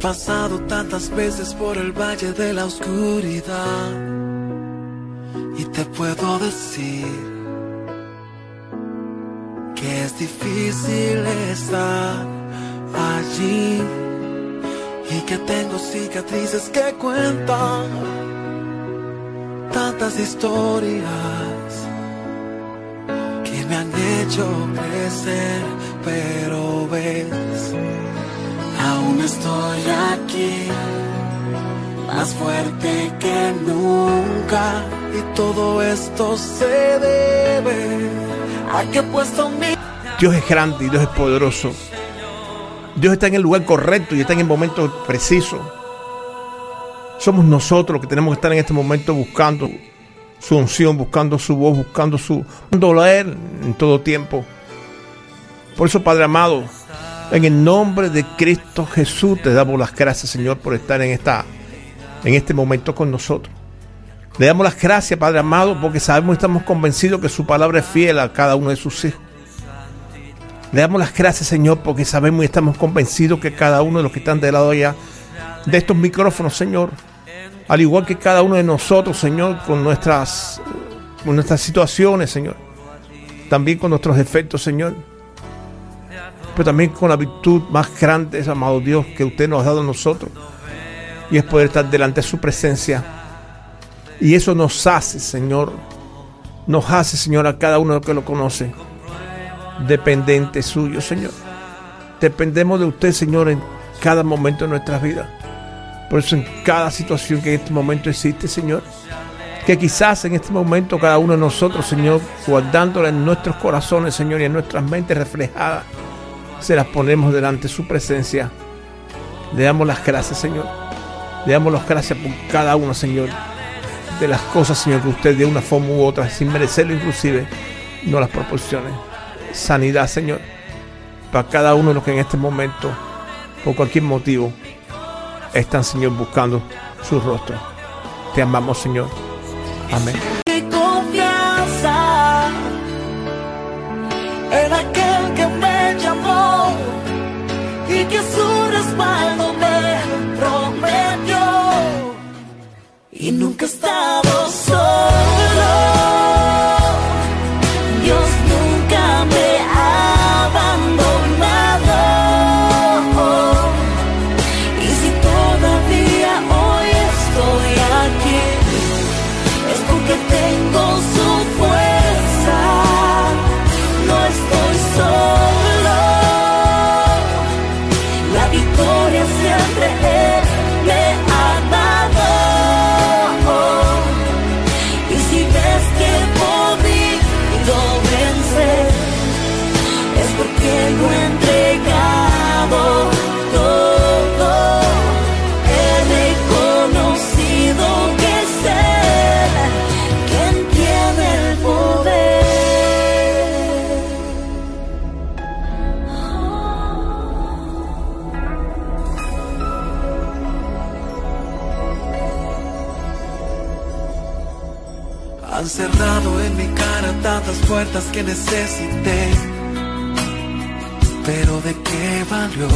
Pasado tantas veces por el valle de la oscuridad. Y te puedo decir que es difícil estar allí. Y que tengo cicatrices que cuentan tantas historias que me han hecho crecer, pero ves Aún estoy aquí, más fuerte que nunca. Y todo esto se debe. Dios es grande y Dios es poderoso. Dios está en el lugar correcto y está en el momento preciso. Somos nosotros los que tenemos que estar en este momento buscando su unción, buscando su voz, buscando su dolor en todo tiempo. Por eso, Padre amado, en el nombre de Cristo Jesús te damos las gracias, Señor, por estar en, esta, en este momento con nosotros. Le damos las gracias, Padre amado, porque sabemos y estamos convencidos que su palabra es fiel a cada uno de sus hijos. Le damos las gracias, Señor, porque sabemos y estamos convencidos que cada uno de los que están de lado allá de estos micrófonos, Señor, al igual que cada uno de nosotros, Señor, con nuestras, nuestras situaciones, Señor, también con nuestros defectos, Señor, pero también con la virtud más grande, amado Dios, que usted nos ha dado a nosotros. Y es poder estar delante de su presencia. Y eso nos hace, Señor, nos hace, Señor, a cada uno que lo conoce, dependiente suyo, Señor. Dependemos de usted, Señor, en cada momento de nuestras vidas. Por eso en cada situación que en este momento existe, Señor, que quizás en este momento cada uno de nosotros, Señor, guardándola en nuestros corazones, Señor, y en nuestras mentes reflejadas, se las ponemos delante de su presencia. Le damos las gracias, Señor. Le damos las gracias por cada uno, Señor, de las cosas, Señor, que usted de una forma u otra, sin merecerlo inclusive, no las proporcione. Sanidad, Señor, para cada uno de los que en este momento, por cualquier motivo, están, Señor, buscando su rostro. Te amamos, Señor. Amén. Puertas que necesité, pero ¿de qué valió?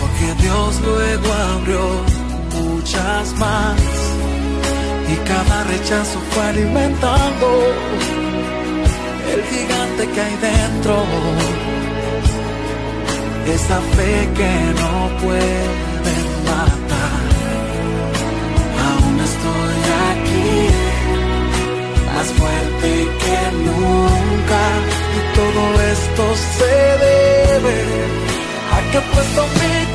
Porque Dios luego abrió muchas más y cada rechazo fue alimentando el gigante que hay dentro, esa fe que no pueden matar. Más fuerte que nunca. Y todo esto se debe a que puesto mi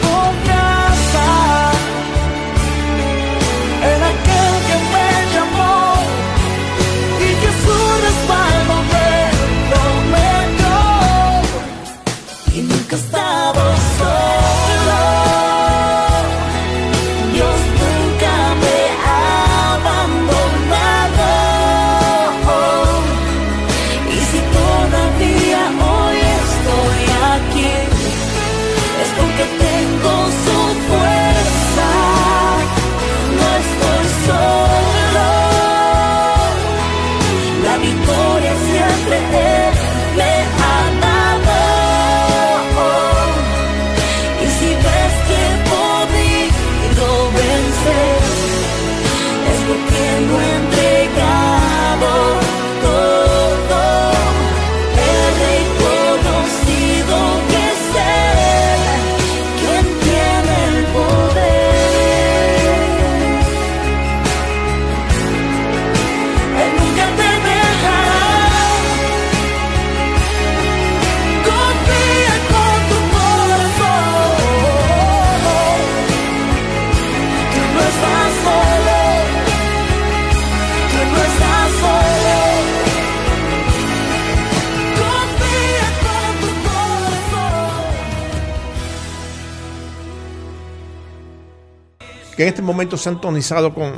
que en este momento se han tonizado con,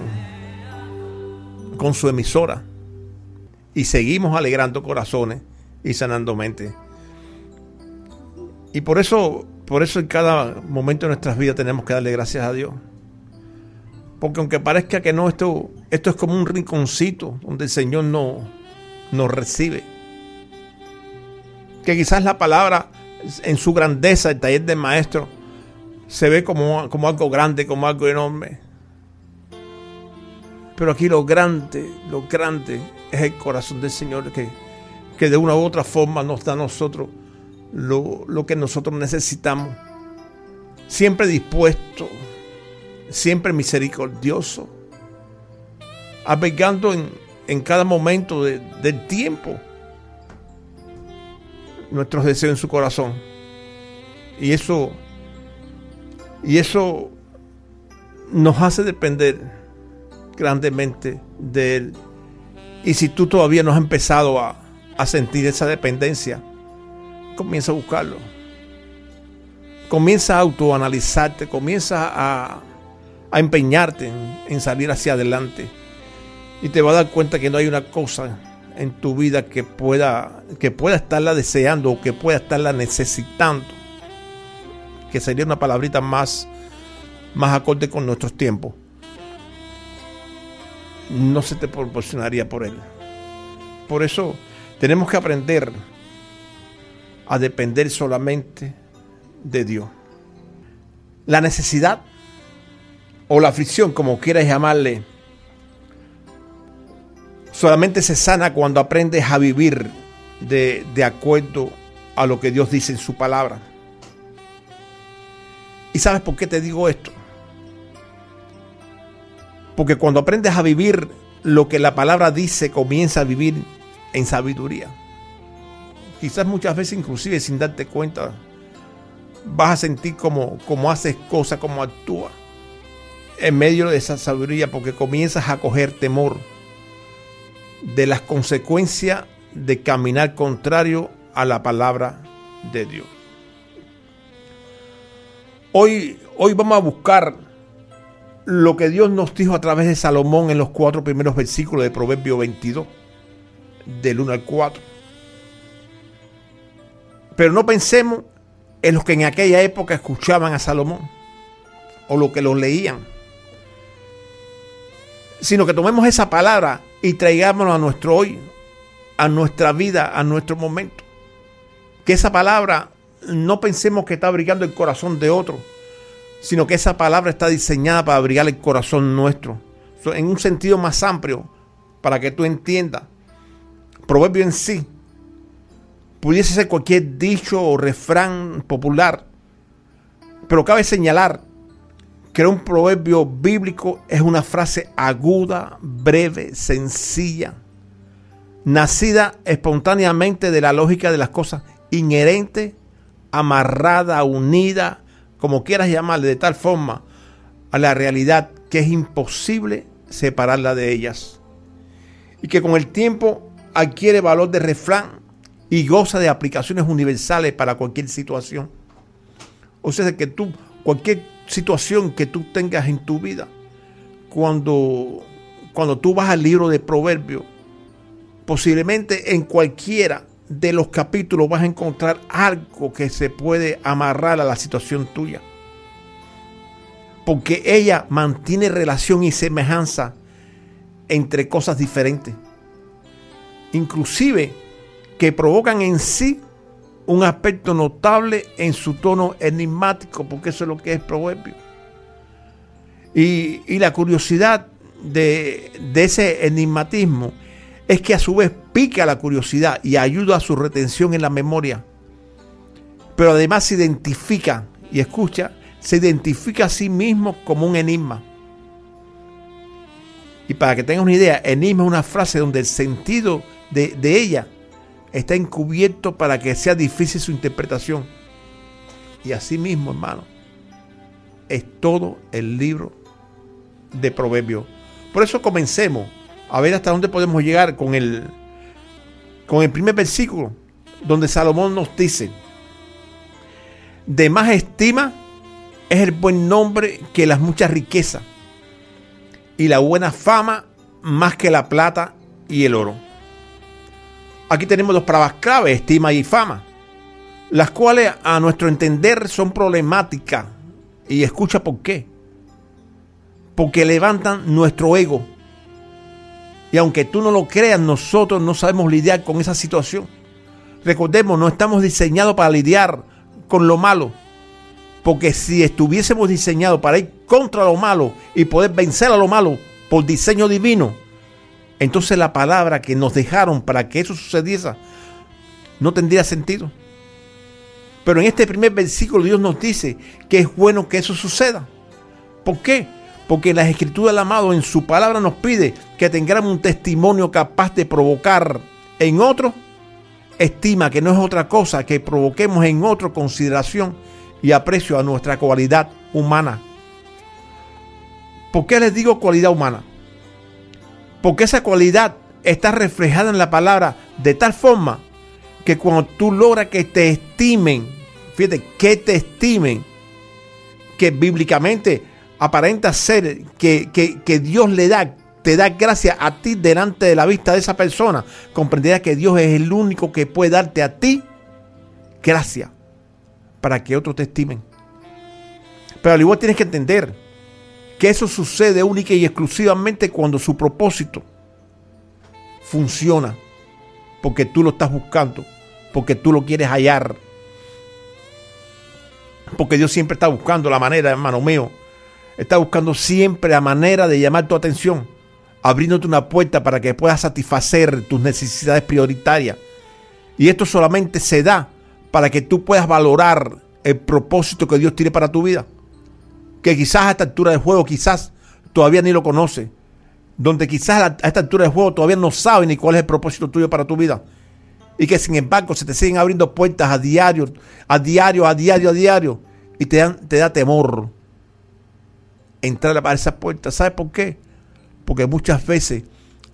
con su emisora y seguimos alegrando corazones y sanando mentes. Y por eso, por eso en cada momento de nuestras vidas tenemos que darle gracias a Dios. Porque aunque parezca que no, esto, esto es como un rinconcito donde el Señor no, nos recibe. Que quizás la palabra en su grandeza, el taller del maestro, se ve como, como algo grande, como algo enorme. Pero aquí lo grande, lo grande es el corazón del Señor que, que de una u otra forma nos da a nosotros lo, lo que nosotros necesitamos. Siempre dispuesto, siempre misericordioso, albergando en, en cada momento del tiempo nuestros deseos en su corazón. Y eso, y eso nos hace depender grandemente de Él. Y si tú todavía no has empezado a, a sentir esa dependencia, comienza a buscarlo. Comienza a autoanalizarte, comienza a, a empeñarte en, salir hacia adelante. Y te vas a dar cuenta que no hay una cosa en tu vida que pueda, que pueda estarla deseando o que pueda estarla necesitando. Que sería una palabrita más, más acorde con nuestros tiempos. No se te proporcionaría por él. Por eso tenemos que aprender a depender solamente de Dios. La necesidad o la aflicción, como quieras llamarle, solamente se sana cuando aprendes a vivir de, de acuerdo a lo que Dios dice en su palabra. ¿Y sabes por qué te digo esto? Porque cuando aprendes a vivir lo que la palabra dice, comienza a vivir en sabiduría. Quizás muchas veces inclusive sin darte cuenta, vas a sentir como, haces cosas, como actúas en medio de esa sabiduría porque comienzas a coger temor de las consecuencias de caminar contrario a la palabra de Dios. Hoy, hoy vamos a buscar lo que Dios nos dijo a través de Salomón en los cuatro primeros versículos de Proverbio 22, del 1 al 4. Pero no pensemos en los que en aquella época escuchaban a Salomón o lo que lo leían sino que tomemos esa palabra y traigámosla a nuestro hoy, a nuestra vida, a nuestro momento. Que esa palabra no pensemos que está abrigando el corazón de otro, sino que esa palabra está diseñada para abrigar el corazón nuestro, en un sentido más amplio, para que tú entiendas. Proverbio en sí pudiese ser cualquier dicho o refrán popular, pero cabe señalar que un proverbio bíblico es una frase aguda, breve, sencilla, nacida espontáneamente de la lógica de las cosas, inherente, amarrada, unida, como quieras llamarle, de tal forma a la realidad que es imposible separarla de ellas. Y que con el tiempo adquiere valor de refrán y goza de aplicaciones universales para cualquier situación. O sea, que tú, cualquier situación que tú tengas en tu vida, cuando, cuando tú vas al libro de Proverbios, posiblemente en cualquiera de los capítulos vas a encontrar algo que se puede amarrar a la situación tuya. Porque ella mantiene relación y semejanza entre cosas diferentes. Inclusive que provocan en sí un aspecto notable en su tono enigmático, porque eso es lo que es proverbio. Y, la curiosidad de, de, ese enigmatismo es que a su vez pica la curiosidad y ayuda a su retención en la memoria. Pero además se identifica, y escucha, se identifica a sí mismo como un enigma. Y para que tengas una idea, enigma es una frase donde el sentido de, de ella está encubierto para que sea difícil su interpretación. Y así mismo, hermano, es todo el libro de Proverbios. Por eso comencemos a ver hasta dónde podemos llegar con el, con el primer versículo, donde Salomón nos dice, de más estima es el buen nombre que las muchas riquezas y la buena fama más que la plata y el oro. Aquí tenemos dos palabras clave, estima y fama, las cuales a nuestro entender son problemáticas. Y escucha por qué. Porque levantan nuestro ego. Y aunque tú no lo creas, nosotros no sabemos lidiar con esa situación. Recordemos, no estamos diseñados para lidiar con lo malo. Porque si estuviésemos diseñados para ir contra lo malo y poder vencer a lo malo por diseño divino, entonces la palabra que nos dejaron para que eso sucediese no tendría sentido. Pero en este primer versículo Dios nos dice que es bueno que eso suceda. ¿Por qué? Porque la escritura del amado en su palabra nos pide que tengamos un testimonio capaz de provocar en otro estima, que no es otra cosa que provoquemos en otro consideración y aprecio a nuestra cualidad humana. ¿Por qué les digo cualidad humana? Porque esa cualidad está reflejada en la palabra de tal forma que cuando tú logras que te estimen, fíjate, que te estimen, que bíblicamente aparenta ser que, que, Dios le da, te da gracia a ti delante de la vista de esa persona, comprenderás que Dios es el único que puede darte a ti gracia para que otros te estimen. Pero al igual tienes que entender que eso sucede única y exclusivamente cuando su propósito funciona, porque tú lo estás buscando, porque tú lo quieres hallar. Porque Dios siempre está buscando la manera, hermano mío. Está buscando siempre la manera de llamar tu atención, abriéndote una puerta para que puedas satisfacer tus necesidades prioritarias. Y esto solamente se da para que tú puedas valorar el propósito que Dios tiene para tu vida que quizás a esta altura del juego quizás todavía ni lo conoce, donde quizás a esta altura del juego todavía no sabe ni cuál es el propósito tuyo para tu vida. Y que sin embargo se te siguen abriendo puertas a diario, a diario, a diario, a diario. Y te, dan, te da temor entrar a esas puertas. ¿Sabes por qué? Porque muchas veces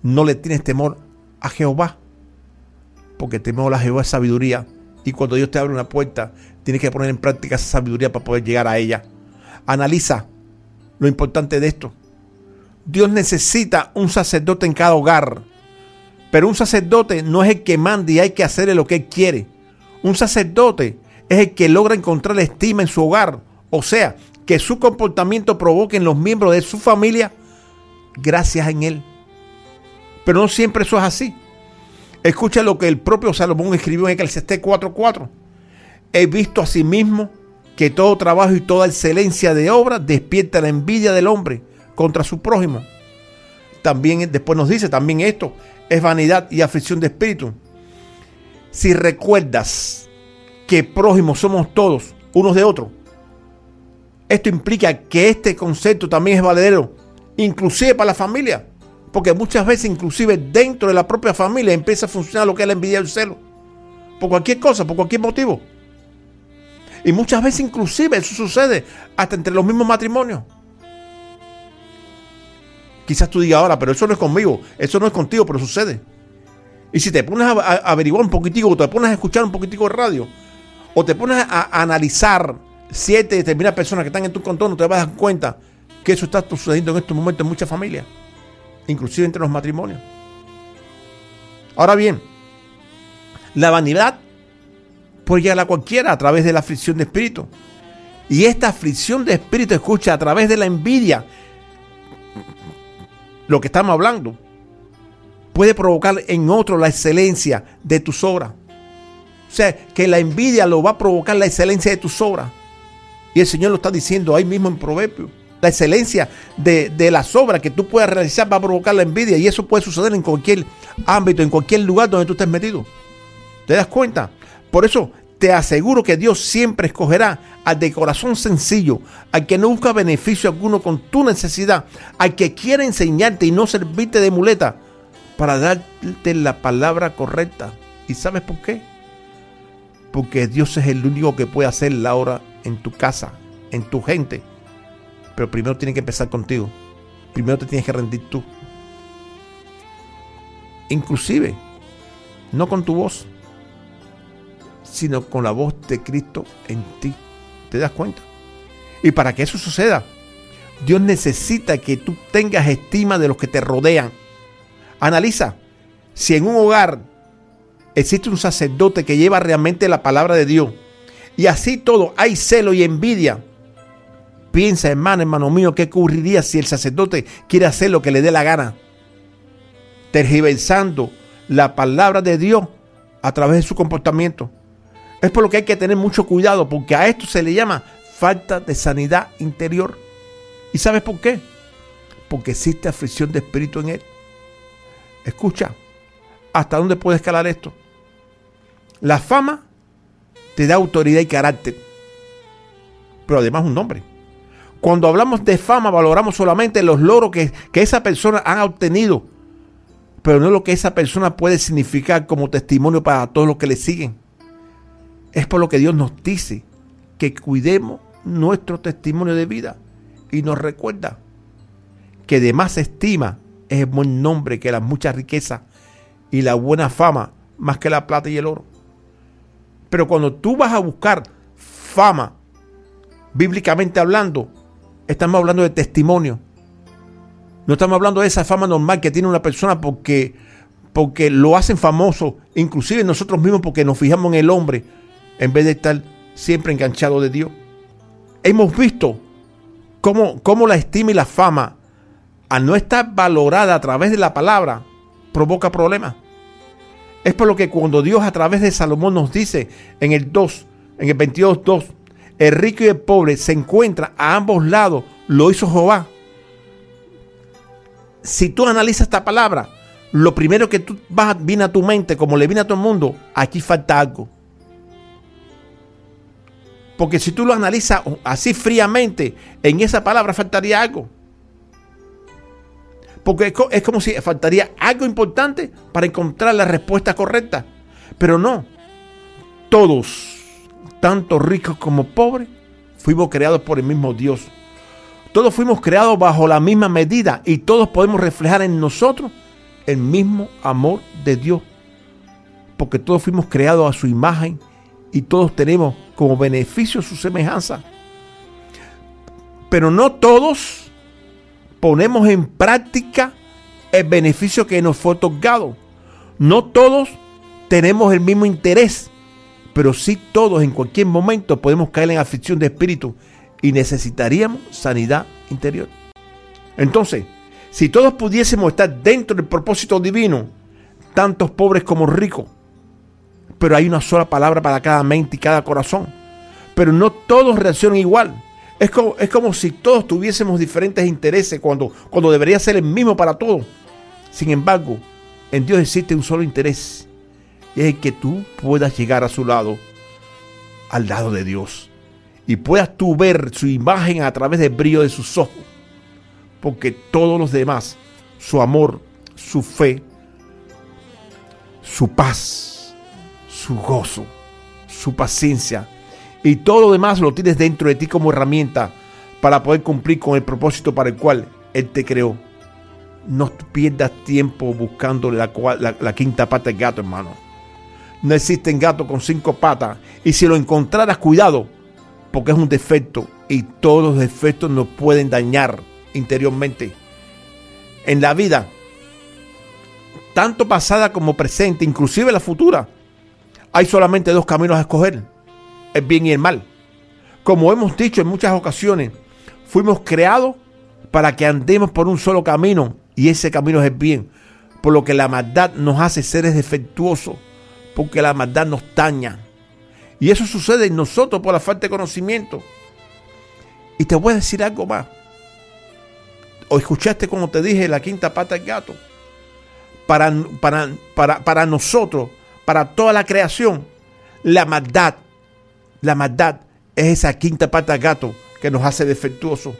no le tienes temor a Jehová. Porque temor a Jehová es sabiduría. Y cuando Dios te abre una puerta, tienes que poner en práctica esa sabiduría para poder llegar a ella. Analiza lo importante de esto. Dios necesita un sacerdote en cada hogar. Pero un sacerdote no es el que manda y hay que hacerle lo que él quiere. Un sacerdote es el que logra encontrar estima en su hogar. O sea, que su comportamiento provoque en los miembros de su familia gracias en él. Pero no siempre eso es así. Escucha lo que el propio Salomón escribió en Eclesiastés 4:4. He visto a sí que todo trabajo y toda excelencia de obra despierta la envidia del hombre contra su prójimo. También después nos dice también esto es vanidad y aflicción de espíritu. Si recuerdas que prójimos somos todos unos de otros, esto implica que este concepto también es valedero, inclusive para la familia, porque muchas veces inclusive dentro de la propia familia empieza a funcionar lo que es la envidia y el celo, por cualquier cosa, por cualquier motivo. Y muchas veces inclusive eso sucede hasta entre los mismos matrimonios. Quizás tú digas ahora, pero eso no es conmigo, eso no es contigo, pero sucede. Y si te pones a, averiguar un poquitico, o te pones a escuchar un poquitico de radio, o te pones a, analizar siete determinadas personas que están en tu contorno, te vas a dar cuenta que eso está sucediendo en estos momentos en muchas familias, inclusive entre los matrimonios. Ahora bien, la vanidad puede llegar a cualquiera a través de la aflicción de espíritu. Y esta aflicción de espíritu, escucha, a través de la envidia, lo que estamos hablando, puede provocar en otro la excelencia de tus obras. O sea, que la envidia lo va a provocar la excelencia de tus obras. Y el Señor lo está diciendo ahí mismo en Proverbios. La excelencia de, de, las obras que tú puedas realizar va a provocar la envidia. Y eso puede suceder en cualquier ámbito, en cualquier lugar donde tú estés metido. ¿Te das cuenta? Por eso te aseguro que Dios siempre escogerá al de corazón sencillo, al que no busca beneficio alguno con tu necesidad, al que quiere enseñarte y no servirte de muleta para darte la palabra correcta. ¿Y sabes por qué? Porque Dios es el único que puede hacer la obra en tu casa, en tu gente. Pero primero tiene que empezar contigo. Primero te tienes que rendir tú. Inclusive, no con tu voz, sino con la voz de Cristo en ti. ¿Te das cuenta? Y para que eso suceda, Dios necesita que tú tengas estima de los que te rodean. Analiza si en un hogar existe un sacerdote que lleva realmente la palabra de Dios y así todo hay celo y envidia. Piensa, hermano, hermano mío, qué ocurriría si el sacerdote quiere hacer lo que le dé la gana, tergiversando la palabra de Dios a través de su comportamiento. Es por lo que hay que tener mucho cuidado, porque a esto se le llama falta de sanidad interior. ¿Y sabes por qué? Porque existe aflicción de espíritu en él. Escucha, ¿hasta dónde puede escalar esto? La fama te da autoridad y carácter, pero además un nombre. Cuando hablamos de fama, valoramos solamente los logros que, que esa persona ha obtenido, pero no lo que esa persona puede significar como testimonio para todos los que le siguen. Es por lo que Dios nos dice que cuidemos nuestro testimonio de vida y nos recuerda que de más estima es el buen nombre que las muchas riquezas y la buena fama más que la plata y el oro. Pero cuando tú vas a buscar fama, bíblicamente hablando, estamos hablando de testimonio. No estamos hablando de esa fama normal que tiene una persona porque, porque lo hacen famoso, inclusive nosotros mismos porque nos fijamos en el hombre, en vez de estar siempre enganchado de Dios. Hemos visto cómo, cómo la estima y la fama, al no estar valorada a través de la palabra, provoca problemas. Es por lo que cuando Dios a través de Salomón nos dice en el 2, en el 22, 2, el rico y el pobre se encuentran a ambos lados, lo hizo Jehová. Si tú analizas esta palabra, lo primero que tú vas, viene a tu mente, como le viene a todo el mundo, aquí falta algo. Porque si tú lo analizas así fríamente, en esa palabra faltaría algo. Porque es como si faltaría algo importante para encontrar la respuesta correcta. Pero no. Todos, tanto ricos como pobres, fuimos creados por el mismo Dios. Todos fuimos creados bajo la misma medida y todos podemos reflejar en nosotros el mismo amor de Dios. Porque todos fuimos creados a su imagen y todos tenemos como beneficio su semejanza. Pero no todos ponemos en práctica el beneficio que nos fue otorgado. No todos tenemos el mismo interés, pero sí todos en cualquier momento podemos caer en aflicción de espíritu y necesitaríamos sanidad interior. Entonces, si todos pudiésemos estar dentro del propósito divino, tantos pobres como ricos, pero hay una sola palabra para cada mente y cada corazón, pero no todos reaccionan igual. Es como, es como si todos tuviésemos diferentes intereses cuando, cuando debería ser el mismo para todos. Sin embargo, en Dios existe un solo interés. Y es el que tú puedas llegar a su lado, al lado de Dios. Y puedas tú ver su imagen a través del brillo de sus ojos. Porque todos los demás, su amor, su fe, su paz, su gozo, su paciencia, y todo lo demás lo tienes dentro de ti como herramienta para poder cumplir con el propósito para el cual Él te creó. No pierdas tiempo buscando la, quinta pata del gato, hermano. No existen gatos con cinco patas. Y si lo encontraras, cuidado, porque es un defecto. Y todos los defectos nos pueden dañar interiormente. En la vida, tanto pasada como presente, inclusive la futura, hay solamente dos caminos a escoger el bien y el mal. Como hemos dicho en muchas ocasiones, fuimos creados para que andemos por un solo camino y ese camino es el bien. Por lo que la maldad nos hace seres defectuosos, porque la maldad nos daña. Y eso sucede en nosotros por la falta de conocimiento. Y te voy a decir algo más. O escuchaste como te dije la quinta pata del gato. Para, para, para, para nosotros, para toda la creación, la maldad la maldad es esa quinta pata gato que nos hace defectuosos.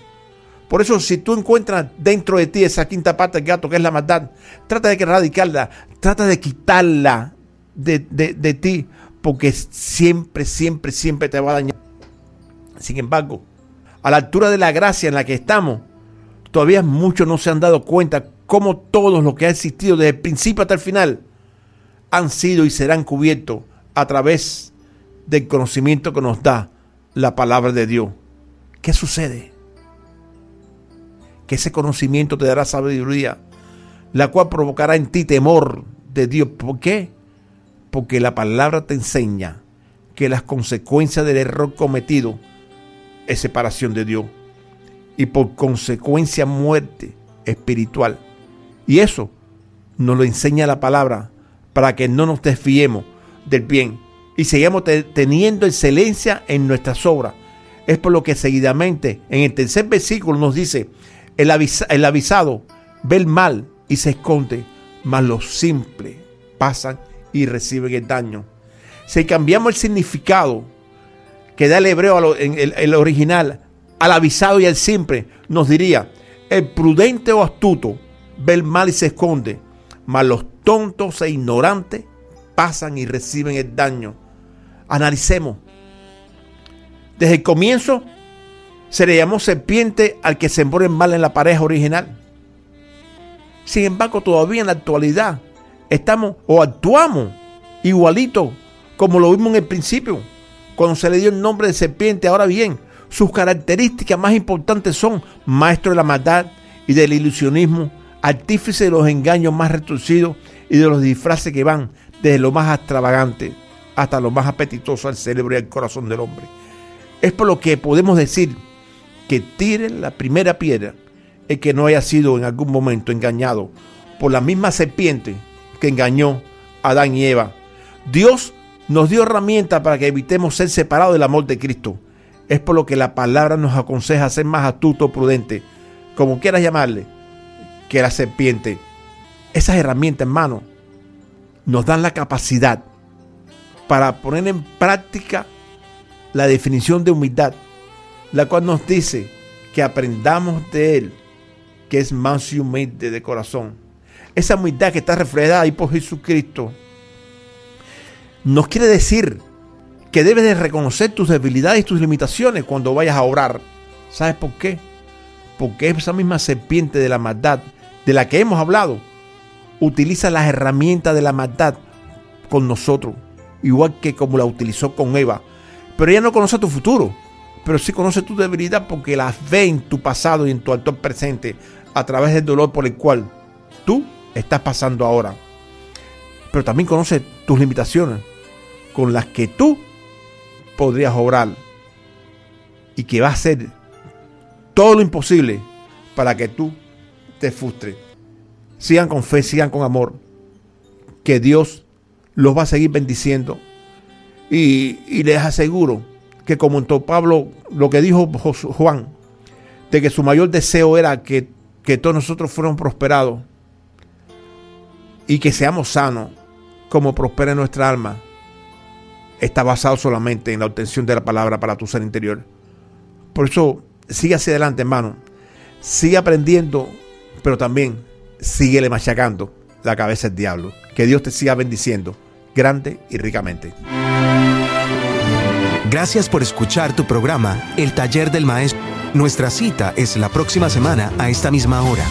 Por eso, si tú encuentras dentro de ti esa quinta pata gato que es la maldad, trata de erradicarla, trata de quitarla de, de ti, porque siempre, siempre, siempre te va a dañar. Sin embargo, a la altura de la gracia en la que estamos, todavía muchos no se han dado cuenta cómo todos los que ha existido desde el principio hasta el final han sido y serán cubiertos a través del conocimiento que nos da la palabra de Dios. ¿qué sucede? Que ese conocimiento te dará sabiduría, la cual provocará en ti temor de Dios. ¿Por qué? Porque la palabra te enseña que las consecuencias del error cometido es separación de Dios y por consecuencia muerte espiritual. Y eso nos lo enseña la palabra para que no nos desfiemos del bien y sigamos teniendo excelencia en nuestras obras. Es por lo que seguidamente en el tercer versículo nos dice, el, el avisado ve el mal y se esconde, mas los simples pasan y reciben el daño. Si cambiamos el significado que da el hebreo en el, original al avisado y al simple, nos diría, el prudente o astuto ve el mal y se esconde, mas los tontos e ignorantes pasan y reciben el daño. Analicemos. Desde el comienzo se le llamó serpiente al que se el mal en la pareja original. Sin embargo, todavía en la actualidad estamos o actuamos igualito como lo vimos en el principio, cuando se le dio el nombre de serpiente. Ahora bien, sus características más importantes son maestro de la maldad y del ilusionismo, artífice de los engaños más retorcidos y de los disfraces que van desde lo más extravagante hasta lo más apetitoso al cerebro y al corazón del hombre. Es por lo que podemos decir que tire la primera piedra el que no haya sido en algún momento engañado por la misma serpiente que engañó a Adán y Eva. Dios nos dio herramientas para que evitemos ser separados del amor de Cristo. Es por lo que la palabra nos aconseja ser más astuto, prudente, como quieras llamarle, que la serpiente. Esas herramientas, hermano, nos dan la capacidad para poner en práctica la definición de humildad, la cual nos dice que aprendamos de Él, que es más humilde de corazón. Esa humildad que está reflejada ahí por Jesucristo nos quiere decir que debes de reconocer tus debilidades y tus limitaciones cuando vayas a orar. ¿Sabes por qué? Porque esa misma serpiente de la maldad de la que hemos hablado utiliza las herramientas de la maldad con nosotros, igual que como la utilizó con Eva. Pero ella no conoce tu futuro, pero sí conoce tu debilidad porque las ve en tu pasado y en tu actual presente a través del dolor por el cual tú estás pasando ahora. Pero también conoce tus limitaciones con las que tú podrías obrar y que va a hacer todo lo imposible para que tú te frustres. Sigan con fe, sigan con amor, que Dios los va a seguir bendiciendo. Y, les aseguro que como en Pablo, lo que dijo Juan, de que su mayor deseo era que, que todos nosotros fuéramos prosperados y que seamos sanos, como prospera nuestra alma está basado solamente en la obtención de la palabra para tu ser interior. Por eso, sigue hacia adelante, hermano. Sigue aprendiendo, pero también síguele machacando la cabeza del diablo. Que Dios te siga bendiciendo grande y ricamente. Gracias por escuchar tu programa, El Taller del Maestro. Nuestra cita es la próxima semana a esta misma hora.